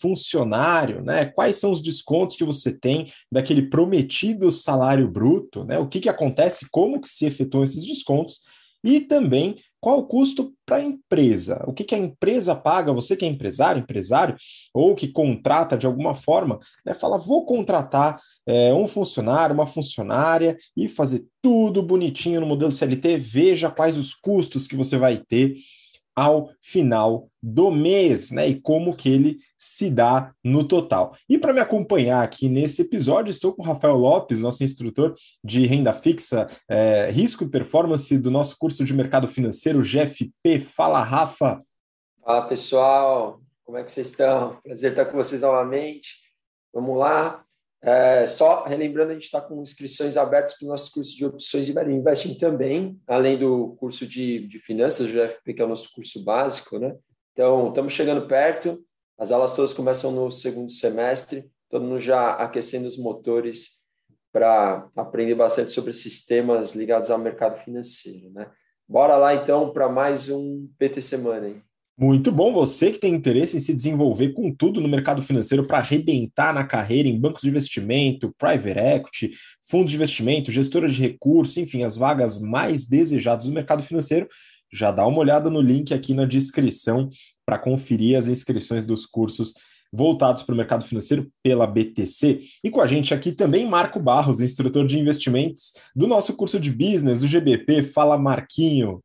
funcionário, né? Quais são os descontos que você tem daquele prometido salário bruto, né? O que, que acontece, como que se efetuam esses descontos e também qual o custo para a empresa? O que, que, a empresa paga? Você que é empresário, empresário, ou que contrata de alguma forma, né, fala: vou contratar é, um funcionário, uma funcionária e fazer tudo bonitinho no modelo CLT. Veja quais os custos que você vai ter ao final do mês, né? E como que ele se dá no total. E para me acompanhar aqui nesse episódio, estou com o Rafael Lopes, nosso instrutor de renda fixa, é, risco e performance do nosso curso de mercado financeiro GFP. Fala, Rafa. Fala, pessoal. Como é que vocês estão? Prazer estar com vocês novamente. Vamos lá. É, só relembrando, a gente está com inscrições abertas para o nosso curso de opções e value investing também, além do curso de, de finanças, do GFP, que é o nosso curso básico, né? Então, estamos chegando perto, as aulas todas começam no segundo semestre, todo mundo já aquecendo os motores para aprender bastante sobre sistemas ligados ao mercado financeiro, né? Bora lá, então, para mais um PT Semana, hein? Muito bom, você que tem interesse em se desenvolver com tudo no mercado financeiro para arrebentar na carreira em bancos de investimento, private equity, fundos de investimento, gestoras de recursos, enfim, as vagas mais desejadas do mercado financeiro, já dá uma olhada no link aqui na descrição para conferir as inscrições dos cursos voltados para o mercado financeiro pela BTC. E com a gente aqui também Marco Barros, instrutor de investimentos do nosso curso de business, o GBP. Fala, Marquinho.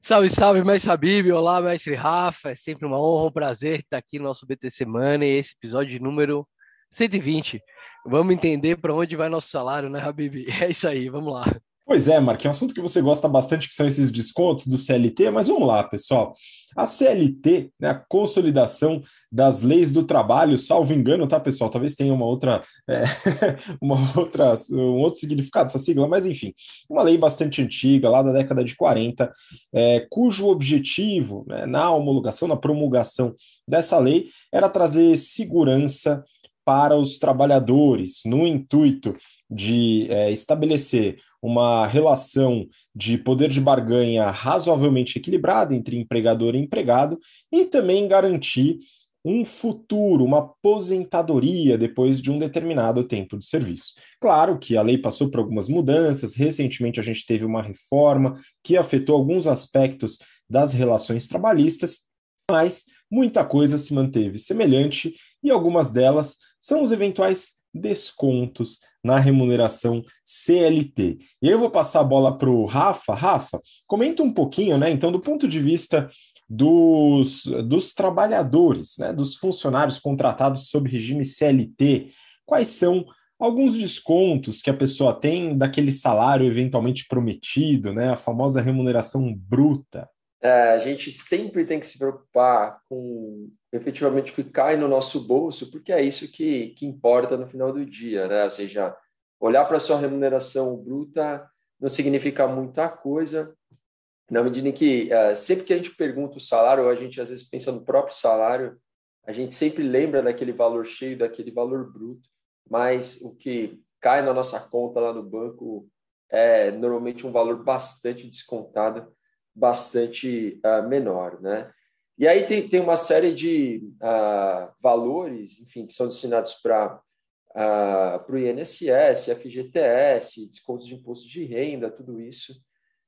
Salve, salve, mestre Habib. Olá, mestre Rafa. É sempre uma honra, um prazer estar aqui no nosso BTC Money, esse episódio número 120. Vamos entender para onde vai nosso salário, né, Habib? É isso aí, vamos lá. Pois é, Mark, é um assunto que você gosta bastante, que são esses descontos do CLT, mas vamos lá, pessoal. A CLT, né, a consolidação das leis do trabalho, salvo engano, tá, pessoal? Talvez tenha uma outra, é, uma outra, um outro significado essa sigla, mas enfim, uma lei bastante antiga, lá da década de 40, é, cujo objetivo, né, na homologação, na promulgação dessa lei, era trazer segurança para os trabalhadores, no intuito de é, estabelecer uma relação de poder de barganha razoavelmente equilibrada entre empregador e empregado e também garantir um futuro, uma aposentadoria depois de um determinado tempo de serviço. Claro que a lei passou por algumas mudanças, recentemente a gente teve uma reforma que afetou alguns aspectos das relações trabalhistas, mas muita coisa se manteve semelhante e algumas delas são os eventuais descontos na remuneração CLT. E eu vou passar a bola para o Rafa. Rafa, comenta um pouquinho, né? Então, do ponto de vista dos, dos trabalhadores, né, dos funcionários contratados sob regime CLT, quais são alguns descontos que a pessoa tem daquele salário eventualmente prometido, né, a famosa remuneração bruta? É, a gente sempre tem que se preocupar com efetivamente o que cai no nosso bolso, porque é isso que, que importa no final do dia, né? Ou seja, olhar para a sua remuneração bruta não significa muita coisa, na medida em que uh, sempre que a gente pergunta o salário, ou a gente às vezes pensa no próprio salário, a gente sempre lembra daquele valor cheio, daquele valor bruto, mas o que cai na nossa conta lá no banco é normalmente um valor bastante descontado, bastante uh, menor, né? E aí tem, tem uma série de uh, valores, enfim, que são destinados para uh, o INSS, FGTS, descontos de imposto de renda, tudo isso,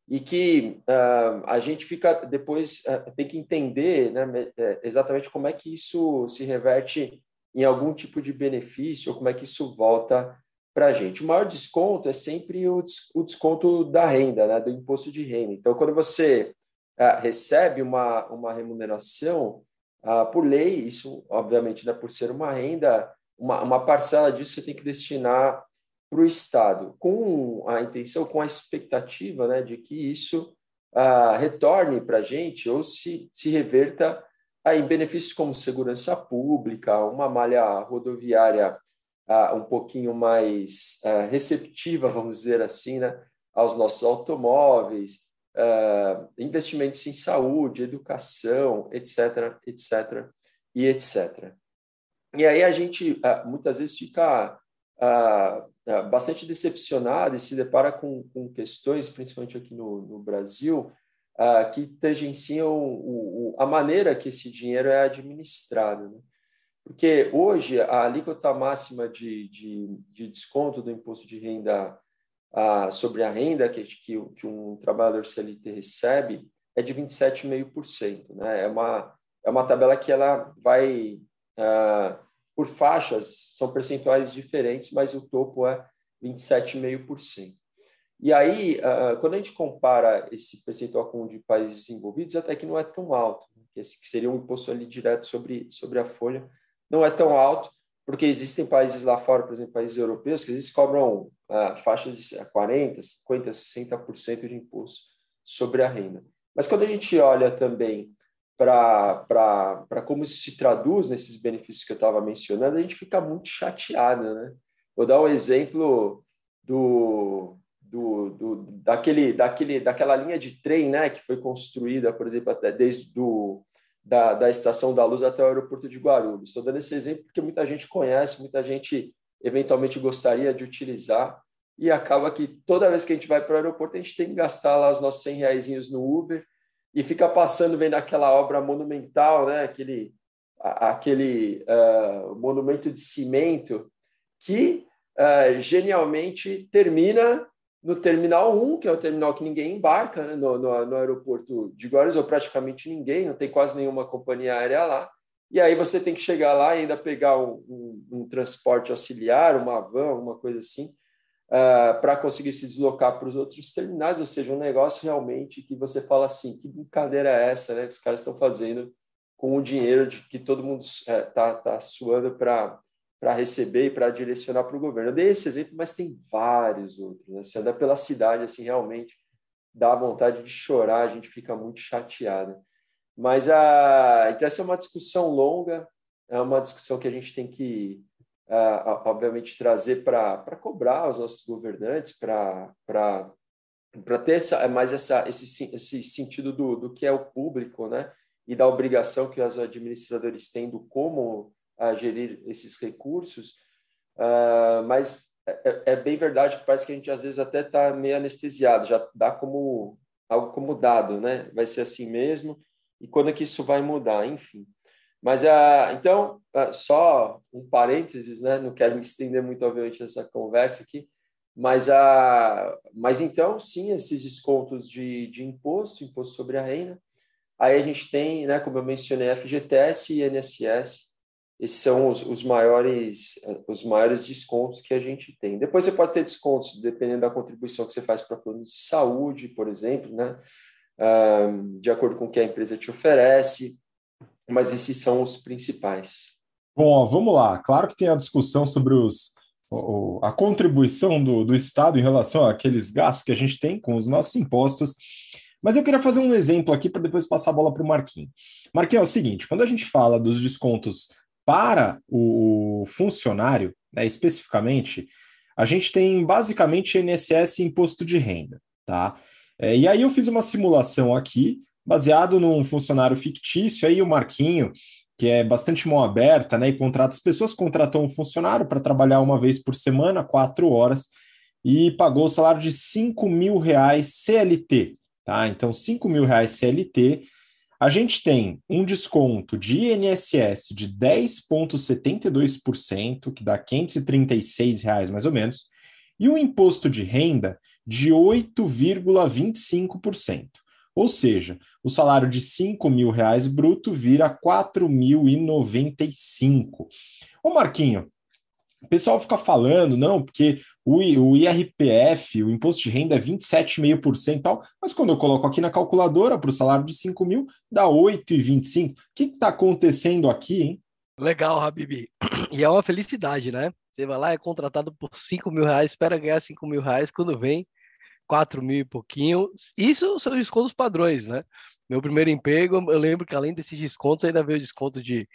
e que uh, a gente fica depois tem que entender né, é, exatamente como é que isso se reverte em algum tipo de benefício ou como é que isso volta para a gente. O maior desconto é sempre o, o desconto da renda, né, do imposto de renda. Então, quando você uh, recebe uma, uma remuneração, uh, por lei, isso obviamente, né, por ser uma renda, uma, uma parcela disso você tem que destinar para o Estado, com a intenção, com a expectativa né, de que isso uh, retorne para a gente ou se, se reverta em benefícios como segurança pública, uma malha rodoviária uh, um pouquinho mais receptiva, vamos dizer assim, né, aos nossos automóveis, uh, investimentos em saúde, educação, etc., etc., e etc. E aí a gente uh, muitas vezes fica uh, bastante decepcionado e se depara com, com questões, principalmente aqui no, no Brasil, que tangenciam o, o, a maneira que esse dinheiro é administrado. Né? Porque hoje a alíquota máxima de, de, de desconto do imposto de renda ah, sobre a renda que, que, que, um trabalhador CLT recebe é de 27,5%. Né? É, uma, é uma tabela que ela vai ah, por faixas, são percentuais diferentes, mas o topo é 27,5%. E aí, uh, quando a gente compara esse percentual com o de países desenvolvidos, até que não é tão alto, né? que seria um imposto ali direto sobre, sobre a folha, não é tão alto, porque existem países lá fora, por exemplo, países europeus, que eles cobram uh, faixas de 40%, 50%, 60% de imposto sobre a renda. Mas quando a gente olha também para como isso se traduz nesses benefícios que eu estava mencionando, a gente fica muito chateado. Né? Vou dar um exemplo do, do, do, daquele, daquele, daquela linha de trem né, que foi construída, por exemplo, até desde do, da, da Estação da Luz até o aeroporto de Guarulhos. Estou dando esse exemplo porque muita gente conhece, muita gente eventualmente gostaria de utilizar, e acaba que toda vez que a gente vai para o aeroporto, a gente tem que gastar lá os nossos 100 reais no Uber, e fica passando, vendo aquela obra monumental, né? aquele, aquele uh, monumento de cimento, que uh, genialmente termina no Terminal 1, que é o terminal que ninguém embarca, né? no, no, no, aeroporto de Guarulhos, ou praticamente ninguém, não tem quase nenhuma companhia aérea lá. E aí você tem que chegar lá e ainda pegar um, um, um transporte auxiliar, uma van, uma coisa assim, uh, ah, para conseguir se deslocar para os outros terminais, ou seja, um negócio realmente que você fala assim, que brincadeira é essa, né, que os caras estão fazendo com o dinheiro de que todo mundo está é, tá, tá suando para para receber e para direcionar para o governo. Eu dei esse exemplo, mas tem vários outros. Né? Você anda pela cidade, assim, realmente dá vontade de chorar, a gente fica muito chateado. Mas a, então essa é uma discussão longa, é uma discussão que a gente tem que uh, obviamente, trazer para cobrar os nossos governantes, para ter essa, mais essa, esse, esse sentido do, do que é o público, né? E da obrigação que os administradores têm do como uh, gerir esses recursos. Uh, mas é, é, é, bem verdade que parece que a gente às vezes até está meio anestesiado, já dá como algo como dado, né? Vai ser assim mesmo. E quando é que isso vai mudar? Enfim. Mas, uh, então, uh, só um parênteses, né? não quero me estender muito, obviamente, nessa conversa aqui, mas, uh, mas então, sim, esses descontos de, de imposto, imposto sobre a renda, aí a gente tem, né, como eu mencionei, FGTS e INSS, esses são os, os, maiores, os maiores descontos que a gente tem. Depois você pode ter descontos, dependendo da contribuição que você faz para plano de saúde, por exemplo, né? De acordo com o que a empresa te oferece, mas esses são os principais. Bom, vamos lá. Claro que tem a discussão sobre os, a contribuição do, do Estado em relação àqueles gastos que a gente tem com os nossos impostos. Mas eu queria fazer um exemplo aqui para depois passar a bola para o Marquinhos. Marquinhos, é o seguinte: quando a gente fala dos descontos para o funcionário, né, especificamente, a gente tem basicamente INSS e imposto de renda, tá? É, e aí eu fiz uma simulação aqui baseado num funcionário fictício, aí o Marquinho, que é bastante mão aberta, né, e contrata as pessoas, contratou um funcionário para trabalhar uma vez por semana, quatro horas, e pagou o salário de 5 mil reais CLT, tá? Então, 5 mil reais CLT, a gente tem um desconto de INSS de 10,72%, que dá 536 reais mais ou menos, e um imposto de renda de 8,25%. Ou seja, o salário de 5 mil reais bruto vira 4.095. Ô Marquinho, o pessoal fica falando, não, porque o, o IRPF, o imposto de renda é 27,5% e tal, mas quando eu coloco aqui na calculadora para o salário de 5 mil, dá 8,25. O que está acontecendo aqui, hein? Legal, Habibi. E é uma felicidade, né? Você vai lá, é contratado por 5 mil reais, espera ganhar 5 mil reais, quando vem, 4 mil e pouquinho. Isso são descontos padrões, né? Meu primeiro emprego, eu lembro que além desses descontos, ainda veio desconto de,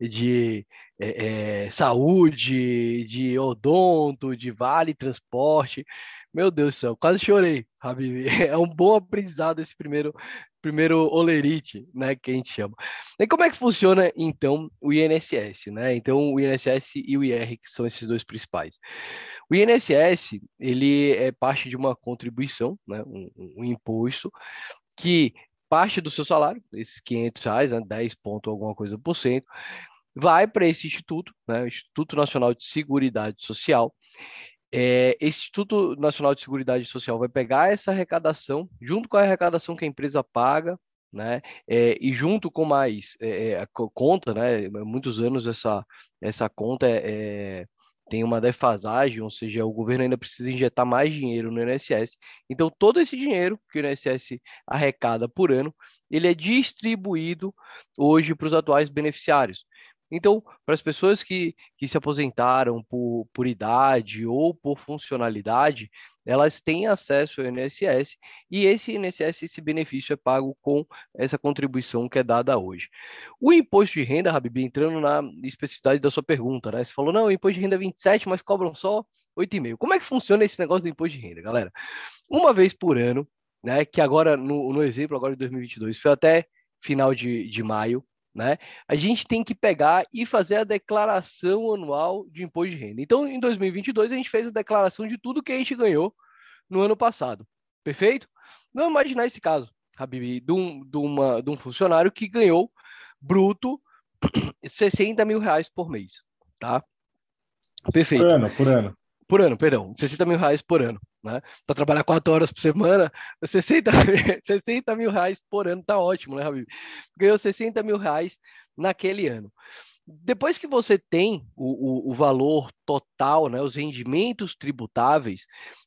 de é, é, saúde, de odonto, de vale transporte. Meu Deus do céu, quase chorei, Habib. É um bom aprendizado esse primeiro, primeiro olerite, né, que a gente chama. E como é que funciona, então, o INSS, né? Então, o INSS e o IR, que são esses dois principais. O INSS, ele é parte de uma contribuição, né, um, um imposto, que parte do seu salário, esses 500 reais, né, 10 ponto alguma coisa por cento, vai para esse instituto, né, Instituto Nacional de Seguridade Social. É, esse Instituto Nacional de Seguridade Social vai pegar essa arrecadação, junto com a arrecadação que a empresa paga, né? É, e junto com mais é, é a conta, né? Muitos anos essa essa conta é, tem uma defasagem, ou seja, o governo ainda precisa injetar mais dinheiro no INSS. Então, todo esse dinheiro que o INSS arrecada por ano, ele é distribuído hoje para os atuais beneficiários. Então, para as pessoas que, que se aposentaram por, por idade ou por funcionalidade, elas têm acesso ao INSS e esse INSS, esse benefício é pago com essa contribuição que é dada hoje. O imposto de renda, Rabibi, entrando na especificidade da sua pergunta, né? Você falou, não, o imposto de renda é 27, mas cobram só 8,5. Como é que funciona esse negócio do imposto de renda, galera? Uma vez por ano, né? Que agora, no, no exemplo agora de 2022, foi até final de, de maio, né? A gente tem que pegar e fazer a declaração anual de imposto de renda. Então, em 2022, a gente fez a declaração de tudo que a gente ganhou no ano passado. Perfeito? Vamos imaginar esse caso, Habib, de um, de, uma, de um funcionário que ganhou bruto 60 mil reais por mês, tá? Perfeito. Por ano, por ano. Por ano, perdão, 60 mil reais por ano, né? Para trabalhar quatro horas por semana, 60, 60 mil reais por ano tá ótimo, né, Habib? Ganhou 60 mil reais naquele ano. Depois que você tem o, o, o valor total, né, os rendimentos tributáveis,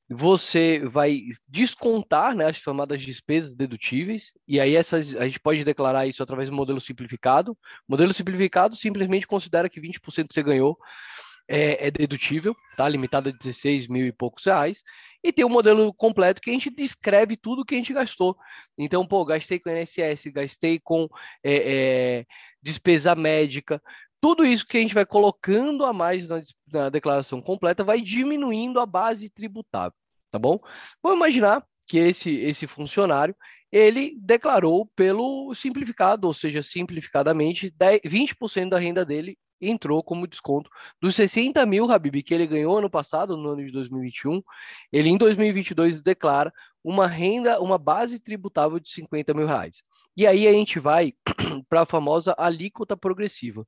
você vai descontar né, as chamadas despesas dedutíveis, e aí essas, a gente pode declarar isso através do modelo simplificado. Modelo simplificado simplesmente considera que 20% você ganhou é, é, dedutível, tá? Limitado a 16 mil e poucos reais. E tem o um modelo completo que a gente descreve tudo que a gente gastou. Então, pô, gastei com INSS, gastei com é, é, despesa médica. Tudo isso que a gente vai colocando a mais na, na declaração completa vai diminuindo a base tributável, tá bom? Vamos imaginar que esse, esse funcionário ele declarou pelo simplificado, ou seja, simplificadamente, 10, 20% da renda dele entrou como desconto. Dos 60 mil, Habib, que ele ganhou ano passado, no ano de 2021, ele em 2022 declara uma renda, uma base tributável de 50 mil reais. E aí a gente vai para a famosa alíquota progressiva.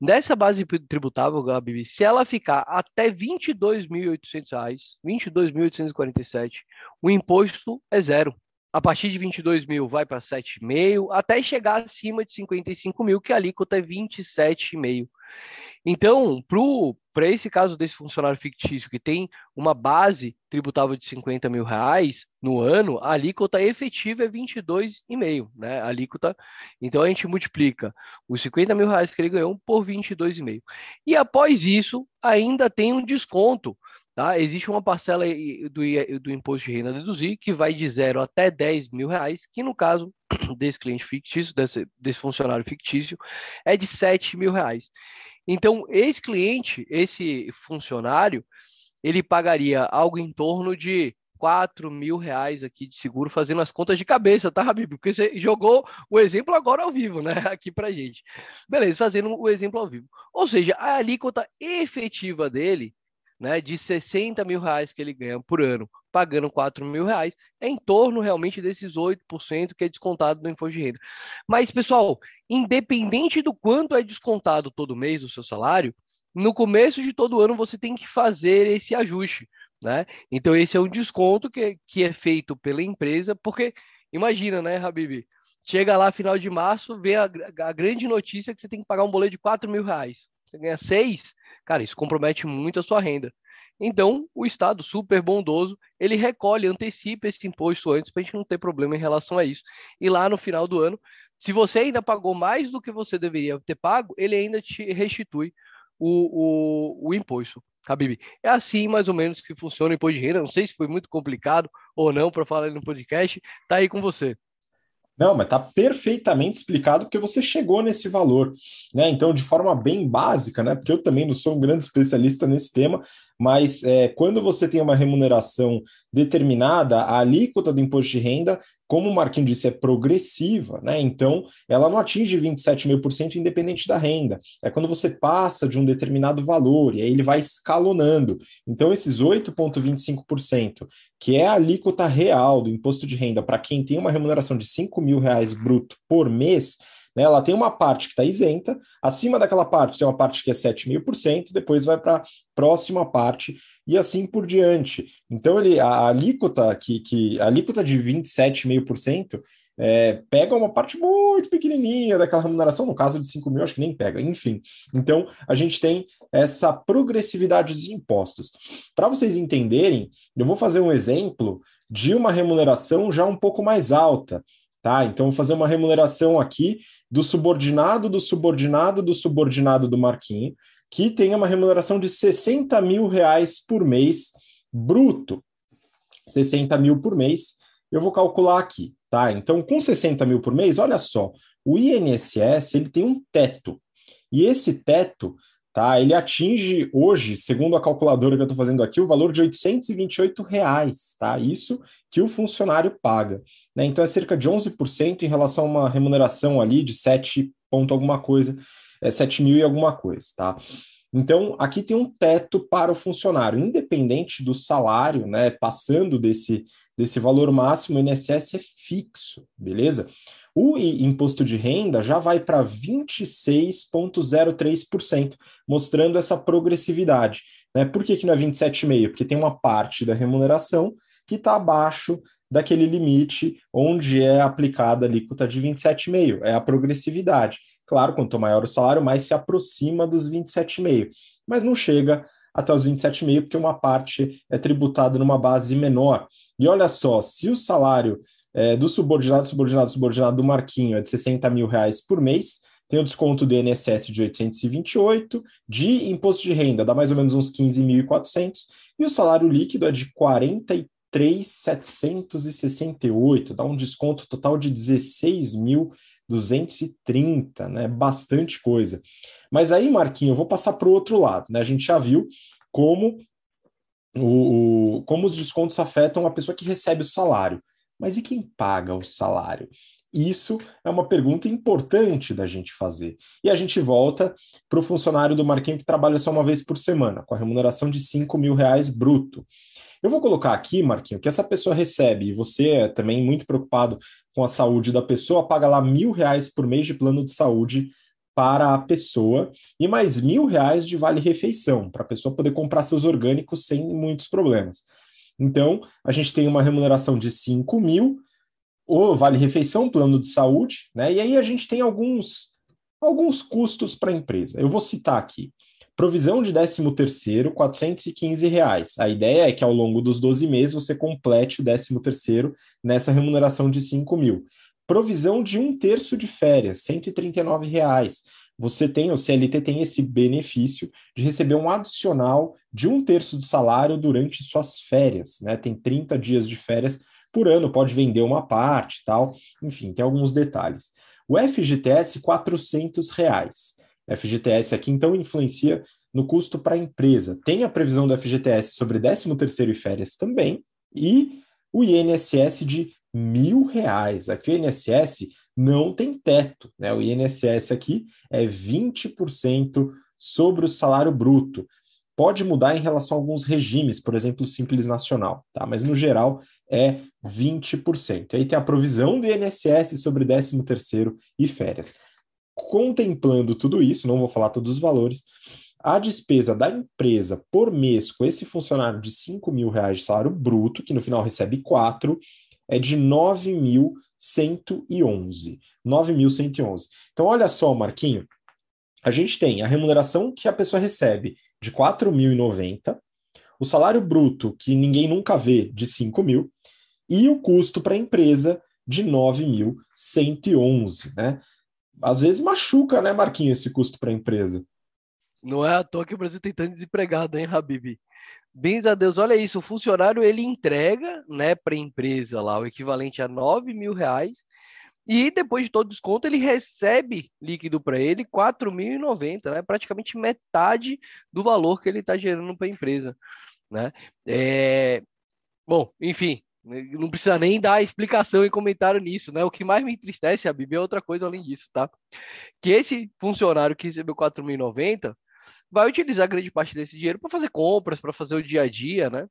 Nessa base tributável, Gabi, se ela ficar até R$ 22.800, 22.847, o imposto é zero a partir de 22 mil vai para 7,5, até chegar acima de 55 mil, que a alíquota é 27,5. Então, para esse caso desse funcionário fictício que tem uma base tributável de 50 mil reais no ano, a alíquota efetiva é 22,5, né? A alíquota. Então a gente multiplica os 50 mil reais que ele ganhou por 22,5. E após isso, ainda tem um desconto Tá? Existe uma parcela do, do imposto de renda deduzir que vai de zero até 10 mil reais, que no caso desse cliente fictício, desse, desse funcionário fictício, é de 7 mil reais. Então, esse cliente, esse funcionário, ele pagaria algo em torno de 4 mil reais aqui de seguro, fazendo as contas de cabeça, tá, Habib? Porque você jogou o exemplo agora ao vivo, né? Aqui pra gente. Beleza, fazendo o exemplo ao vivo. Ou seja, a alíquota efetiva dele né, de 60 mil reais que ele ganha por ano, pagando 4 mil reais, é em torno realmente desses 8% que é descontado do imposto de renda. Mas, pessoal, independente do quanto é descontado todo mês do seu salário, no começo de todo ano você tem que fazer esse ajuste. Né? Então, esse é um desconto que, que é feito pela empresa, porque imagina, né, Habib? Chega lá final de março, vê a, a grande notícia que você tem que pagar um boleto de 4 mil reais. Você ganha 6, Cara, isso compromete muito a sua renda. Então, o Estado, super bondoso, ele recolhe, antecipa esse imposto antes para a gente não ter problema em relação a isso. E lá no final do ano, se você ainda pagou mais do que você deveria ter pago, ele ainda te restitui o, o, o imposto. Habib, é assim mais ou menos que funciona o imposto de renda. Não sei se foi muito complicado ou não para falar no podcast. Tá aí com você. Não, mas está perfeitamente explicado porque você chegou nesse valor, né? Então, de forma bem básica, né? Porque eu também não sou um grande especialista nesse tema, mas é, quando você tem uma remuneração determinada, a alíquota do imposto de renda, como o Marquinhos disse, é progressiva, né? Então, ela não atinge 27 mil por cento independente da renda. É quando você passa de um determinado valor, e aí ele vai escalonando. Então, esses 8,25%, que é a alíquota real do imposto de renda para quem tem uma remuneração de 5 mil reais bruto por mês, Né? Ela tem uma parte que está isenta, acima daquela parte tem uma parte que é 7,5%, depois vai para a próxima parte e assim por diante. Então, ele, a alíquota, que, que, a alíquota de 27,5% é, pega uma parte muito pequenininha daquela remuneração, no caso de 5 mil, acho que nem pega, enfim. Então, a gente tem essa progressividade dos impostos. Para vocês entenderem, eu vou fazer um exemplo de uma remuneração já um pouco mais alta, tá? Então, vou fazer uma remuneração aqui do subordinado, do subordinado, do subordinado do Marquinho, que tem uma remuneração de 60 mil reais por mês bruto. 60 mil por mês, eu vou calcular aqui, tá? Então, com 60 mil por mês, olha só, o INSS ele tem um teto. E esse teto tá? Ele atinge hoje, segundo a calculadora que eu estou fazendo aqui, o valor de 828 reais, tá? Isso que o funcionário paga, né? Então é cerca de 11% em relação a uma remuneração ali de 7 ponto alguma coisa, é 7 mil e alguma coisa, tá? Então, aqui tem um teto para o funcionário, independente do salário, né? Passando desse, desse valor máximo, o INSS é fixo, beleza? O imposto de renda já vai para 26,03%, mostrando essa progressividade. Né? Por que, que não é 27,5%? Porque tem uma parte da remuneração que está abaixo daquele limite onde é aplicada a alíquota de 27,5%. É a progressividade. Claro, quanto maior o salário, mais se aproxima dos 27,5%. Mas não chega até os 27,5%, porque uma parte é tributada numa base menor. E olha só, se o salário é, do subordinado, subordinado, subordinado do Marquinho é de 60 mil reais por mês, tem o desconto do INSS de 828, de imposto de renda dá mais ou menos uns 15.400, e o salário líquido é de 43.768, dá um desconto total de 16.230, né? Bastante coisa. Mas aí, Marquinho, eu vou passar para o outro lado, né? A gente já viu como o, o, como os descontos afetam a pessoa que recebe o salário. Mas e quem paga o salário? Isso é uma pergunta importante da gente fazer. E a gente volta para o funcionário do Marquinho que trabalha só uma vez por semana, com a remuneração de 5 mil reais bruto. Eu vou colocar aqui, Marquinho, que essa pessoa recebe, e você é também muito preocupado com a saúde da pessoa, paga lá mil reais por mês de plano de saúde para a pessoa e mais mil reais de vale-refeição, para a pessoa poder comprar seus orgânicos sem muitos problemas. Então, a gente tem uma remuneração de 5 mil, o vale-refeição, plano de saúde, né? E aí a gente tem alguns, alguns custos para a empresa. Eu vou citar aqui. Provisão de 13 terceiro, 415 reais. A ideia é que ao longo dos 12 meses você complete o 13 terceiro nessa remuneração de 5 mil. Provisão de um terço de férias, 139 reais você tem, o CLT tem esse benefício de receber um adicional de um terço do salário durante suas férias, né? Tem 30 dias de férias por ano, pode vender uma parte tal, enfim, tem alguns detalhes. O FGTS, 400 reais. FGTS aqui, então, influencia no custo para a empresa. Tem a previsão do FGTS sobre 13º e férias também, e o INSS de mil reais. Aqui o INSS não tem teto. Né? O INSS aqui é 20% sobre o salário bruto. Pode mudar em relação a alguns regimes, por exemplo, o Simples Nacional, tá? mas no geral é 20%. Aí tem a provisão do INSS sobre 13º e férias. Contemplando tudo isso, não vou falar todos os valores, a despesa da empresa por mês com esse funcionário de 5 mil reais de salário bruto, que no final recebe 4, é de 9 mil 111. 9.111. Então, olha só, Marquinho. A gente tem a remuneração que a pessoa recebe de 4.090, o salário bruto, que ninguém nunca vê, de 5 mil, e o custo para a empresa de 9.111, né? Às vezes machuca, né, Marquinho, esse custo para a empresa. Não é à toa que o Brasil tem tanto desempregado, hein, Habib? Bens a Deus, olha isso, o funcionário ele entrega né, para a empresa lá o equivalente a 9 mil reais e depois de todo desconto ele recebe líquido para ele 4.090, né? praticamente metade do valor que ele está gerando para a empresa. Né? É... Bom, enfim, não precisa nem dar explicação e comentário nisso, né? O que mais me entristece, a Bíblia, é outra coisa além disso, tá? Que esse funcionário que recebeu 4.090 vai utilizar grande parte desse dinheiro para fazer compras, para fazer o dia a dia, né?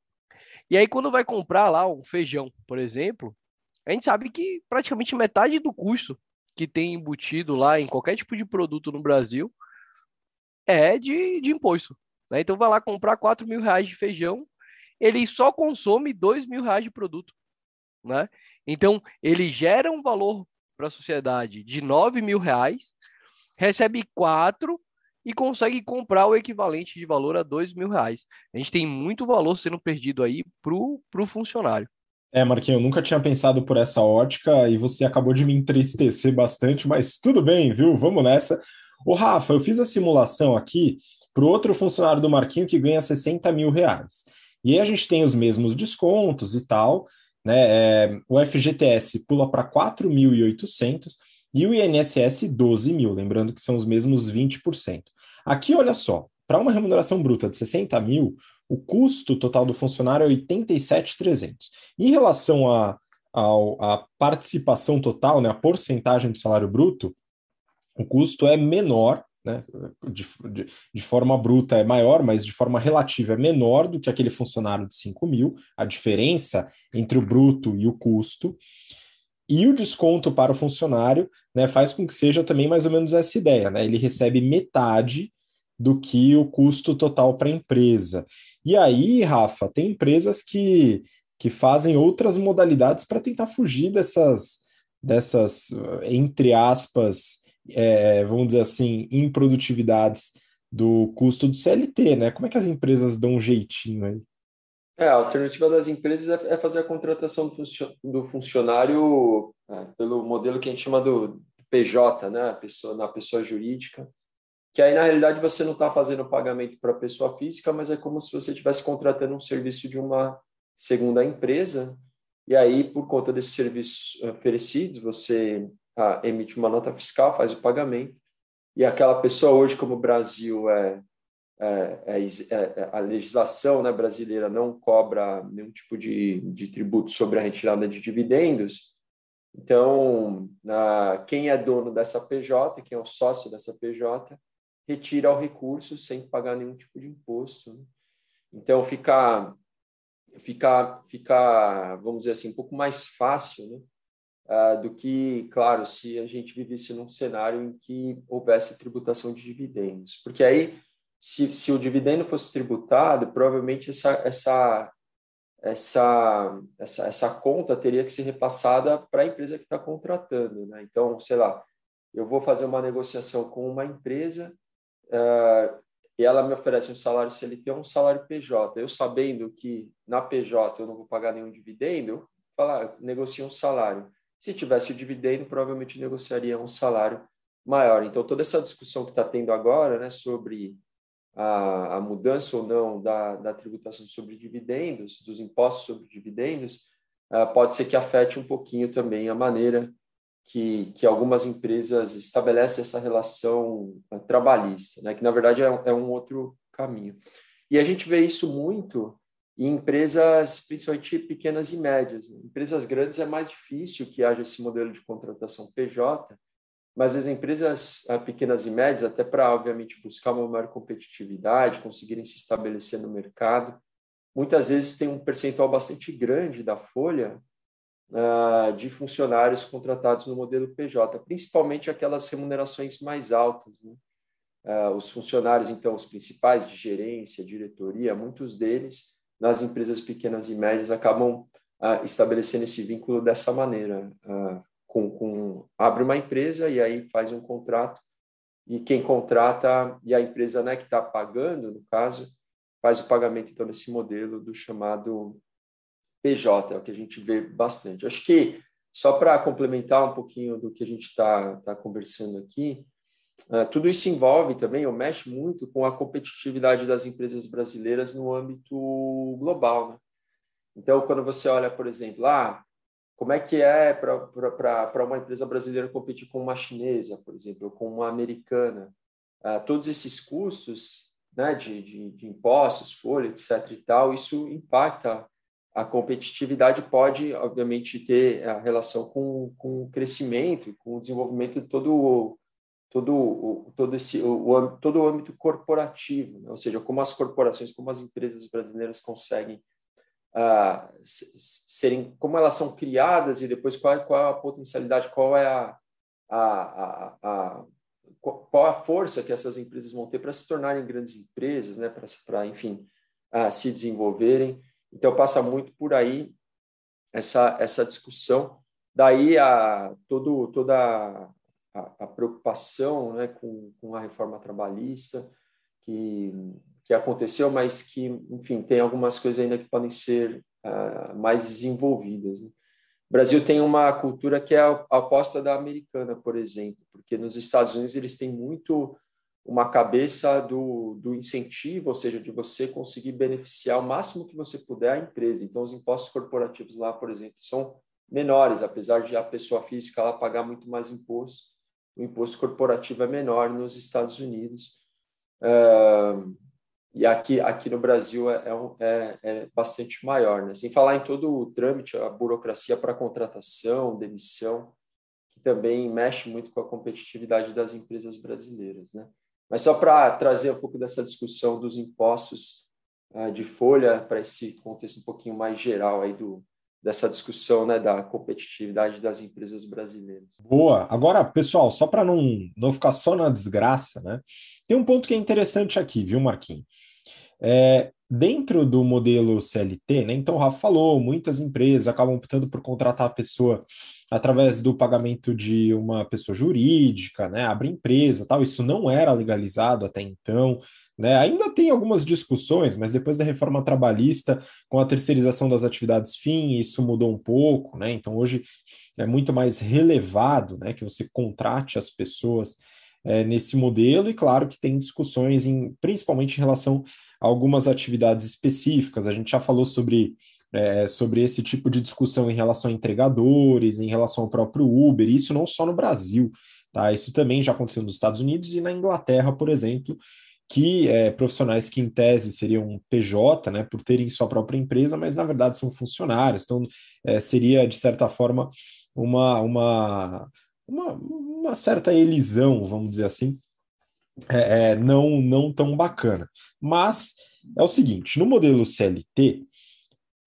E aí, quando vai comprar lá um feijão, por exemplo, a gente sabe que praticamente metade do custo que tem embutido lá em qualquer tipo de produto no Brasil é de, de imposto. Né? Então vai lá comprar 4 mil reais de feijão, ele só consome 2 mil reais de produto. Né? Então ele gera um valor para a sociedade de 9 mil reais, recebe 4 e consegue comprar o equivalente de valor a 2 mil reais. A gente tem muito valor sendo perdido aí para o funcionário. É, Marquinhos, eu nunca tinha pensado por essa ótica e você acabou de me entristecer bastante, mas tudo bem, viu? Vamos nessa. Ô, Rafa, eu fiz a simulação aqui para o outro funcionário do Marquinho que ganha 60 mil reais. E aí a gente tem os mesmos descontos e tal, né? É, o FGTS pula para 4.800 e o INSS 12 mil, lembrando que são os mesmos 20%. Aqui, olha só, para uma remuneração bruta de 60 mil, o custo total do funcionário é 87,300. Em relação à a, a, a, participação total, né, a porcentagem do salário bruto, o custo é menor, né, de, de, de, forma bruta é maior, mas de forma relativa é menor do que aquele funcionário de 5 mil, a diferença entre o bruto e o custo. E o desconto para o funcionário né, faz com que seja também mais ou menos essa ideia, né? Ele recebe metade do que o custo total para a empresa. E aí, Rafa, tem empresas que, que fazem outras modalidades para tentar fugir dessas, dessas entre aspas, é, vamos dizer assim, improdutividades do custo do CLT, né? Como é que as empresas dão um jeitinho aí? É, a alternativa das empresas é, é fazer a contratação do funcionário é, pelo modelo que a gente chama do PJ, né? pessoa, na pessoa jurídica, que aí na realidade você não está fazendo pagamento para a pessoa física, mas é como se você estivesse contratando um serviço de uma segunda empresa, e aí por conta desse serviço oferecido, você ah, emite uma nota fiscal, faz o pagamento, e aquela pessoa hoje, como o Brasil é é, é, é, a legislação né, brasileira não cobra nenhum tipo de, de tributo sobre a retirada de dividendos. Então, na, quem é dono dessa PJ, quem é o sócio dessa PJ, retira o recurso sem pagar nenhum tipo de imposto. Né? Então, fica, fica, fica, vamos dizer assim, um pouco mais fácil né? Do que, claro, se a gente vivesse num cenário em que houvesse tributação de dividendos. Porque aí se, se o dividendo fosse tributado, provavelmente essa, essa, essa, essa, essa conta teria que ser repassada para a empresa que está contratando. Né? Então, sei lá, eu vou fazer uma negociação com uma empresa uh, e ela me oferece um salário CLT ou um salário PJ. Eu sabendo que na PJ eu não vou pagar nenhum dividendo, falar, negocio um salário. Se tivesse o dividendo, provavelmente negociaria um salário maior. Então, toda essa discussão que está tendo agora né, sobre a, a mudança ou não da, da, tributação sobre dividendos, dos impostos sobre dividendos, uh, pode ser que afete um pouquinho também a maneira que, que algumas empresas estabelecem essa relação uh, trabalhista, né? que na verdade é, é um outro caminho. E a gente vê isso muito em empresas, principalmente pequenas e médias. Empresas grandes é mais difícil que haja esse modelo de contratação PJ, mas as empresas ah, pequenas e médias, até para, obviamente, buscar uma maior competitividade, conseguirem se estabelecer no mercado, muitas vezes tem um percentual bastante grande da folha uh, de funcionários contratados no modelo PJ, principalmente aquelas remunerações mais altas. Né? Uh, os funcionários, então, os principais de gerência, diretoria, muitos deles, nas empresas pequenas e médias, acabam uh, estabelecendo esse vínculo dessa maneira, com, com, abre uma empresa e aí faz um contrato e quem contrata e a empresa né, que está pagando, no caso, faz o pagamento então nesse modelo do chamado PJ, é o que a gente vê bastante. Acho que só para complementar um pouquinho do que a gente está tá conversando aqui, uh, tudo isso envolve também, ou mexe muito com a competitividade das empresas brasileiras no âmbito global. Né? Então, quando você olha, por exemplo, ah, como é que é para uma empresa brasileira competir com uma chinesa, por exemplo, com uma americana? Ah, todos esses custos né, de, de, de, impostos, folha, etc. e tal, isso impacta a competitividade, pode, obviamente, ter a relação com, com o crescimento, com o desenvolvimento de todo todo o, todo esse o, todo o âmbito corporativo, né? ou seja, como as corporações, como as empresas brasileiras conseguem serem como elas são criadas e depois qual, qual a potencialidade, qual é a, a, a, a, qual a força que essas empresas vão ter para se tornarem grandes empresas, né? para, enfim, se desenvolverem. Então, passa muito por aí essa, essa discussão. Daí, a, todo, toda a, a preocupação né, com, com a reforma trabalhista, que, que aconteceu, mas que, enfim, tem algumas coisas ainda que podem ser uh, mais desenvolvidas. Né? O Brasil tem uma cultura que é a aposta da americana, por exemplo, porque nos Estados Unidos eles têm muito uma cabeça do, do incentivo, ou seja, de você conseguir beneficiar o máximo que você puder a empresa. Então, os impostos corporativos lá, por exemplo, são menores, apesar de a pessoa física ela pagar muito mais imposto, o imposto corporativo é menor nos Estados Unidos. Uh, e aqui, aqui no Brasil é, é, é, é, bastante maior, né? sem falar em todo o trâmite, a burocracia para contratação, demissão, que também mexe muito com a competitividade das empresas brasileiras. Né? Mas só para trazer um pouco dessa discussão dos impostos uh, de folha para esse contexto um pouquinho mais geral aí do, dessa discussão né, da competitividade das empresas brasileiras. Boa. Agora, pessoal, só para não, não ficar só na desgraça, né? Tem um ponto que é interessante aqui, viu, Marquinhos? É, dentro do modelo CLT, né? Então, o Rafa falou, muitas empresas acabam optando por contratar a pessoa através do pagamento de uma pessoa jurídica, né? Abre empresa, tal. Isso não era legalizado até então. Né? Ainda tem algumas discussões, mas depois da reforma trabalhista, com a terceirização das atividades fim, isso mudou um pouco, né? Então hoje é muito mais relevado né, que você contrate as pessoas é, nesse modelo, e claro que tem discussões, em, principalmente em relação a algumas atividades específicas. A gente já falou sobre, é, sobre esse tipo de discussão em relação a entregadores, em relação ao próprio Uber, isso não só no Brasil. Tá? Isso também já aconteceu nos Estados Unidos e na Inglaterra, por exemplo, que é, profissionais que em tese seriam PJ, né, por terem sua própria empresa, mas na verdade são funcionários, então é, seria de certa forma uma, uma, uma, uma certa elisão, vamos dizer assim, é, é, não, não tão bacana. Mas é o seguinte: no modelo CLT,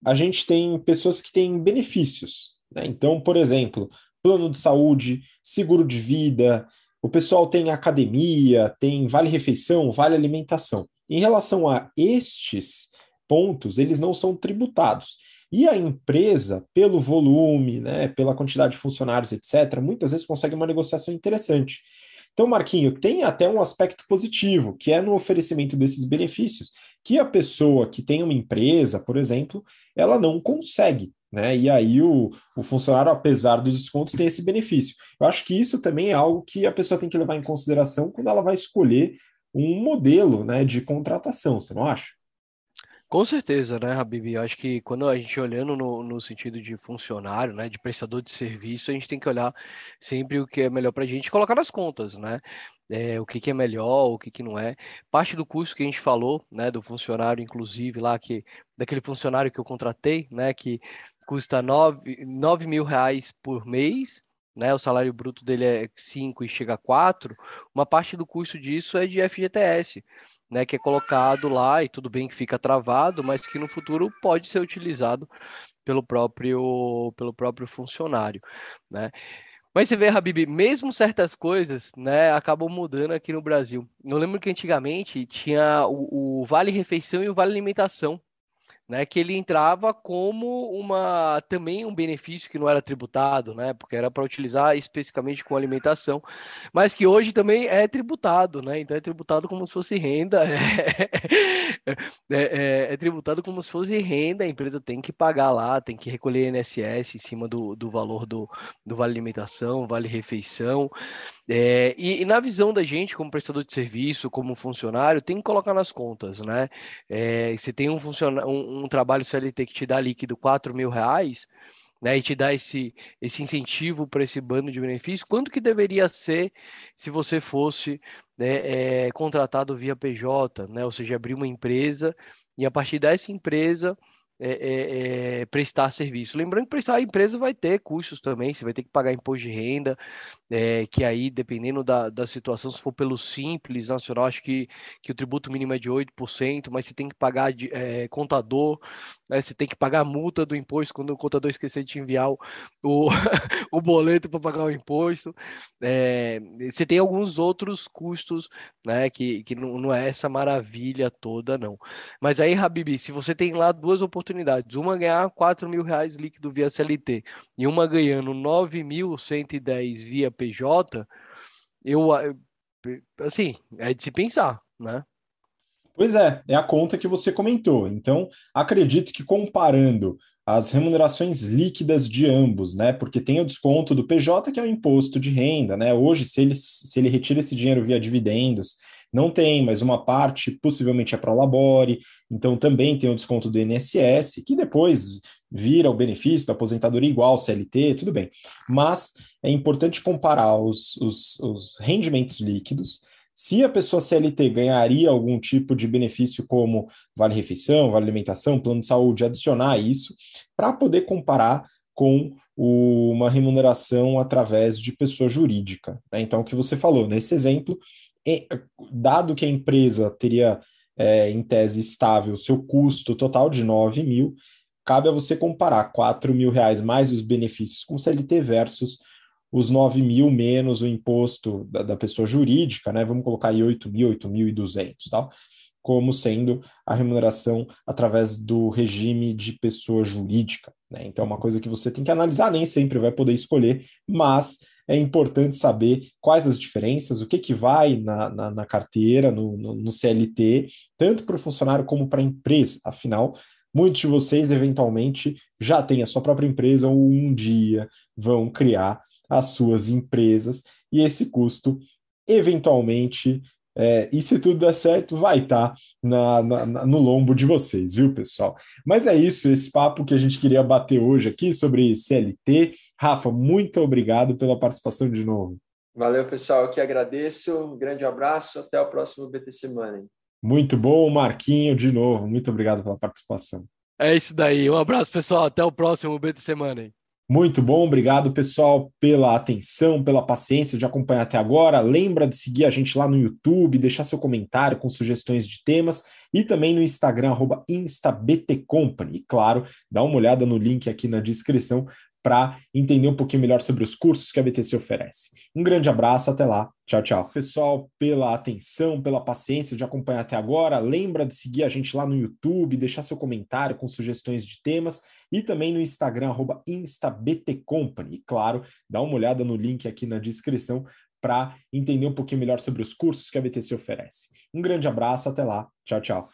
a gente tem pessoas que têm benefícios. Né? Então, por exemplo, plano de saúde, seguro de vida, o pessoal tem academia, tem vale-refeição, vale-alimentação. Em relação a estes pontos, eles não são tributados. E a empresa, pelo volume, né, pela quantidade de funcionários, etc., muitas vezes consegue uma negociação interessante. Então, Marquinho, tem até um aspecto positivo, que é no oferecimento desses benefícios, que a pessoa que tem uma empresa, por exemplo, ela não consegue né? E aí o, o funcionário, apesar dos descontos, tem esse benefício. Eu acho que isso também é algo que a pessoa tem que levar em consideração quando ela vai escolher um modelo né, de contratação, você não acha? Com certeza, né, Habib? Eu acho que quando a gente olhando no, no, sentido de funcionário, né, de prestador de serviço, a gente tem que olhar sempre o que é melhor para a gente colocar nas contas, né? É, o que, que, é melhor, o que, que não é. Parte do custo que a gente falou, né, do funcionário, inclusive, lá, que daquele funcionário que eu contratei, né, que custa 9, 9 mil reais por mês, né? O salário bruto dele é 5 e chega a 4, uma parte do custo disso é de FGTS, né? Que é colocado lá e tudo bem que fica travado, mas que no futuro pode ser utilizado pelo próprio, pelo próprio funcionário, né? Mas você vê, Habib, mesmo certas coisas, né, acabam mudando aqui no Brasil. Eu lembro que antigamente tinha o, o Vale Refeição e o Vale Alimentação, né, que ele entrava como uma também um benefício que não era tributado, né, porque era para utilizar especificamente com alimentação, mas que hoje também é tributado, né, então é tributado como se fosse renda, é, é, é, é tributado como se fosse renda, a empresa tem que pagar lá, tem que recolher INSS em cima do, do valor do, do vale alimentação, vale refeição, é, e, e, na visão da gente, como prestador de serviço, como funcionário, tem que colocar nas contas, né? É, se tem um, um, um trabalho CLT que te dá líquido 4 mil reais, né, e te dá esse, esse incentivo para esse bando de benefícios, quanto que deveria ser se você fosse né, é, contratado via PJ, né, ou seja, abrir uma empresa e a partir dessa empresa é, é, é, prestar serviço. Lembrando que prestar a empresa vai ter custos também, você vai ter que pagar imposto de renda, é, que aí, dependendo da, da situação, se for pelo Simples Nacional, acho que, que o tributo mínimo é de 8%, mas você tem que pagar de, é, contador, né, você tem que pagar a multa do imposto quando o contador esquecer de enviar o, o, boleto para pagar o imposto. É, você tem alguns outros custos, né, que, que não, não é essa maravilha toda, não. Mas aí, Habib, se você tem lá duas oportunidades, oportunidades. Uma ganhar 4 mil reais líquido via CLT e uma ganhando 9.110 via PJ, eu, assim, é de se pensar, né? Pois é, é a conta que você comentou. Então, acredito que comparando as remunerações líquidas de ambos, né? Porque tem o desconto do PJ, que é o imposto de renda, né? Hoje, se ele, se ele retira esse dinheiro via dividendos, não tem, mas uma parte possivelmente é para o Labore, então também tem o desconto do INSS, que depois vira o benefício da aposentadoria igual, CLT, tudo bem. Mas é importante comparar os, os, os rendimentos líquidos, se a pessoa CLT ganharia algum tipo de benefício como vale refeição, vale alimentação, plano de saúde, adicionar isso, para poder comparar com uma remuneração através de pessoa jurídica. Né? Então, o que você falou, nesse exemplo, dado que a empresa teria, é, em tese, estável seu custo total de 9 mil, cabe a você comparar 4 mil reais mais os benefícios com CLT versus os 9 mil menos o imposto da, da pessoa jurídica, né? Vamos colocar aí 8 mil, 8.200, tal, como sendo a remuneração através do regime de pessoa jurídica. Né? Então, é uma coisa que você tem que analisar, nem sempre vai poder escolher, mas é importante saber quais as diferenças, o que, que vai na, na, na carteira, no, no, no CLT, tanto para o funcionário como para a empresa. Afinal, muitos de vocês, eventualmente, já têm a sua própria empresa ou um dia vão criar as suas empresas e esse custo, eventualmente, é, e se tudo der certo, vai estar tá na, na, no lombo de vocês, viu, pessoal? Mas é isso, esse papo que a gente queria bater hoje aqui sobre CLT. Rafa, muito obrigado pela participação de novo. Valeu, pessoal. Eu que agradeço. Um grande abraço. Até o próximo BT Semana. Muito bom, Marquinho, de novo. Muito obrigado pela participação. É isso daí. Um abraço, pessoal. Até o próximo BT Semana. Muito bom, obrigado pessoal pela atenção, pela paciência de acompanhar até agora. Lembra de seguir a gente lá no YouTube, deixar seu comentário com sugestões de temas e também no Instagram, instabtcompany. E claro, dá uma olhada no link aqui na descrição para entender um pouquinho melhor sobre os cursos que a BTC oferece. Um grande abraço, até lá. Tchau, tchau. Pessoal, pela atenção, pela paciência de acompanhar até agora. Lembra de seguir a gente lá no YouTube, deixar seu comentário com sugestões de temas e também no Instagram, instabtcompany. E claro, dá uma olhada no link aqui na descrição para entender um pouquinho melhor sobre os cursos que a BTC oferece. Um grande abraço, até lá. Tchau, tchau.